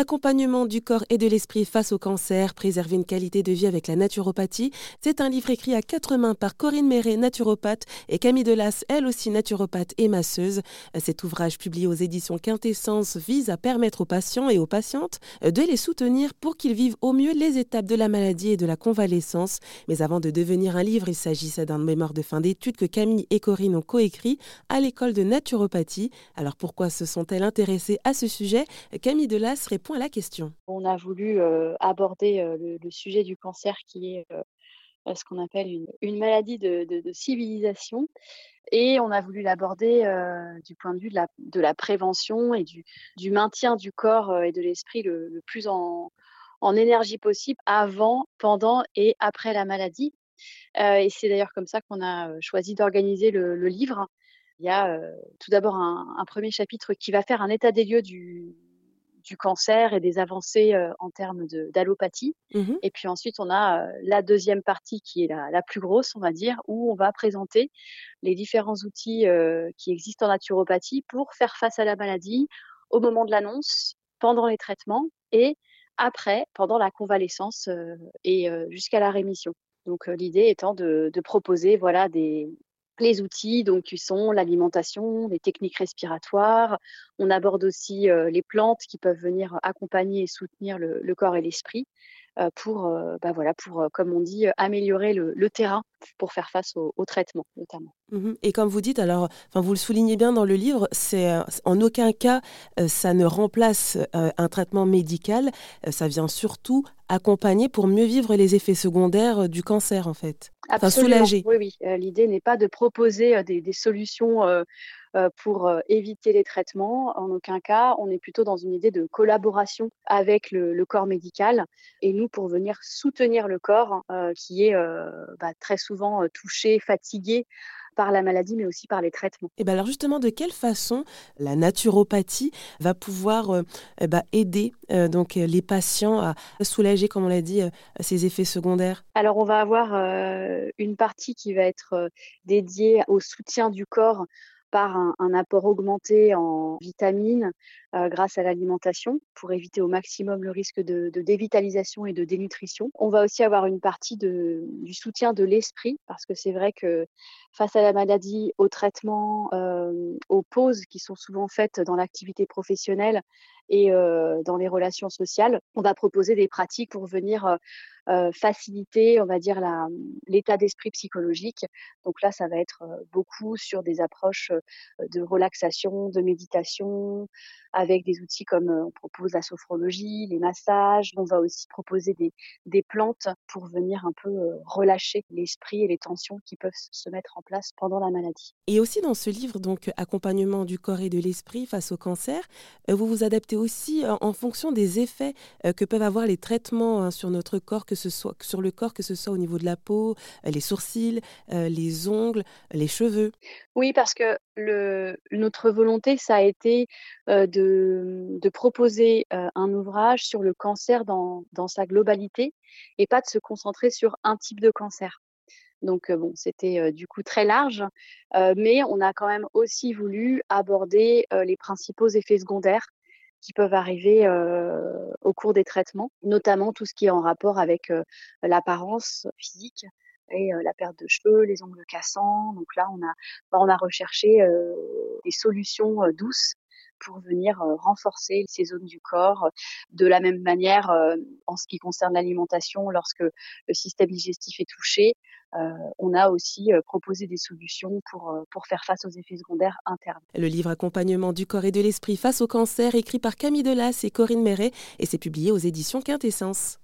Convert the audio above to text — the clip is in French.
Accompagnement du corps et de l'esprit face au cancer, préserver une qualité de vie avec la naturopathie. C'est un livre écrit à quatre mains par Corinne Méret, naturopathe, et Camille Delas, elle aussi naturopathe et masseuse. Cet ouvrage publié aux éditions Quintessence vise à permettre aux patients et aux patientes de les soutenir pour qu'ils vivent au mieux les étapes de la maladie et de la convalescence. Mais avant de devenir un livre, il s'agissait d'un mémoire de fin d'études que Camille et Corinne ont coécrit à l'école de naturopathie. Alors pourquoi se sont-elles intéressées à ce sujet? Camille Delas répond à la question. On a voulu aborder le, sujet du cancer qui est ce qu'on appelle une, maladie de, civilisation. Et on a voulu l'aborder du point de vue de la, prévention et du, maintien du corps et de l'esprit le, plus en, énergie possible avant, pendant et après la maladie. et c'est d'ailleurs comme ça qu'on a choisi d'organiser le, livre. Il y a tout d'abord un, premier chapitre qui va faire un état des lieux du, du cancer et des avancées en termes d'allopathie. Mmh et puis ensuite, on a la deuxième partie qui est la, plus grosse, on va dire, où on va présenter les différents outils qui existent en naturopathie pour faire face à la maladie au moment de l'annonce, pendant les traitements et après, pendant la convalescence et jusqu'à la rémission. Donc l'idée étant de, de, proposer voilà des, les outils, donc qui sont l'alimentation, les techniques respiratoires. On aborde aussi les plantes qui peuvent venir accompagner et soutenir le, corps et l'esprit pour, euh, bah voilà, pour, comme on dit, améliorer le, terrain pour faire face au, traitement notamment. Mmh et comme vous dites, alors, enfin, vous le soulignez bien dans le livre, c'est en aucun cas ça ne remplace un traitement médical. ça vient surtout accompagner pour mieux vivre les effets secondaires du cancer en fait. Absolument. soulager. Oui, oui. Euh, l'idée n'est pas de proposer euh, des, solutions euh, pour éviter les traitements. En aucun cas, on est plutôt dans une idée de collaboration avec le, corps médical et nous pour venir soutenir le corps qui est bah, très souvent touché, fatigué par la maladie, mais aussi par les traitements. Et bien alors justement, de quelle façon la naturopathie va pouvoir euh, eh ben, aider euh, donc les patients à soulager, comme on l'a dit, euh, ces effets secondaires? Alors on va avoir une partie qui va être dédiée au soutien du corps par un, apport augmenté en vitamines euh, grâce à l'alimentation pour éviter au maximum le risque de, dévitalisation et de dénutrition. On va aussi avoir une partie du soutien de l'esprit parce que c'est vrai que face à la maladie, au traitement, euh, aux pauses qui sont souvent faites dans l'activité professionnelle et euh, dans les relations sociales, on va proposer des pratiques pour venir euh, faciliter, on va dire, l'état d'esprit psychologique. Donc là, ça va être euh, beaucoup sur des approches euh, de relaxation, de méditation, avec des outils comme on propose la sophrologie, les massages. On va aussi proposer des, des plantes pour venir un peu relâcher l'esprit et les tensions qui peuvent se mettre en place pendant la maladie. Et aussi dans ce livre, donc Accompagnement du corps et de l'esprit face au cancer, vous vous adaptez aussi en fonction des effets que peuvent avoir les traitements hein, sur notre corps, que ce soit sur le corps, que ce soit au niveau de la peau, euh, les sourcils, euh, les ongles, les cheveux. Oui, parce que notre volonté, ça a été euh, de, proposer un ouvrage sur le cancer dans, dans, sa globalité et pas de se concentrer sur un type de cancer. Donc bon, c'était du coup très large, mais on a quand même aussi voulu aborder les principaux effets secondaires qui peuvent arriver au cours des traitements, notamment tout ce qui est en rapport avec l'apparence physique et la perte de cheveux, les ongles cassants. Donc là, on a, bah, on a recherché des solutions douces pour venir renforcer ces zones du corps. De la même manière, en ce qui concerne l'alimentation, lorsque le système digestif est touché, on a aussi proposé des solutions pour, pour faire face aux effets secondaires internes. Le livre Accompagnement du corps et de l'esprit face au cancer, écrit par Camille Delas et Corinne Méret, et c'est publié aux éditions Quintessence.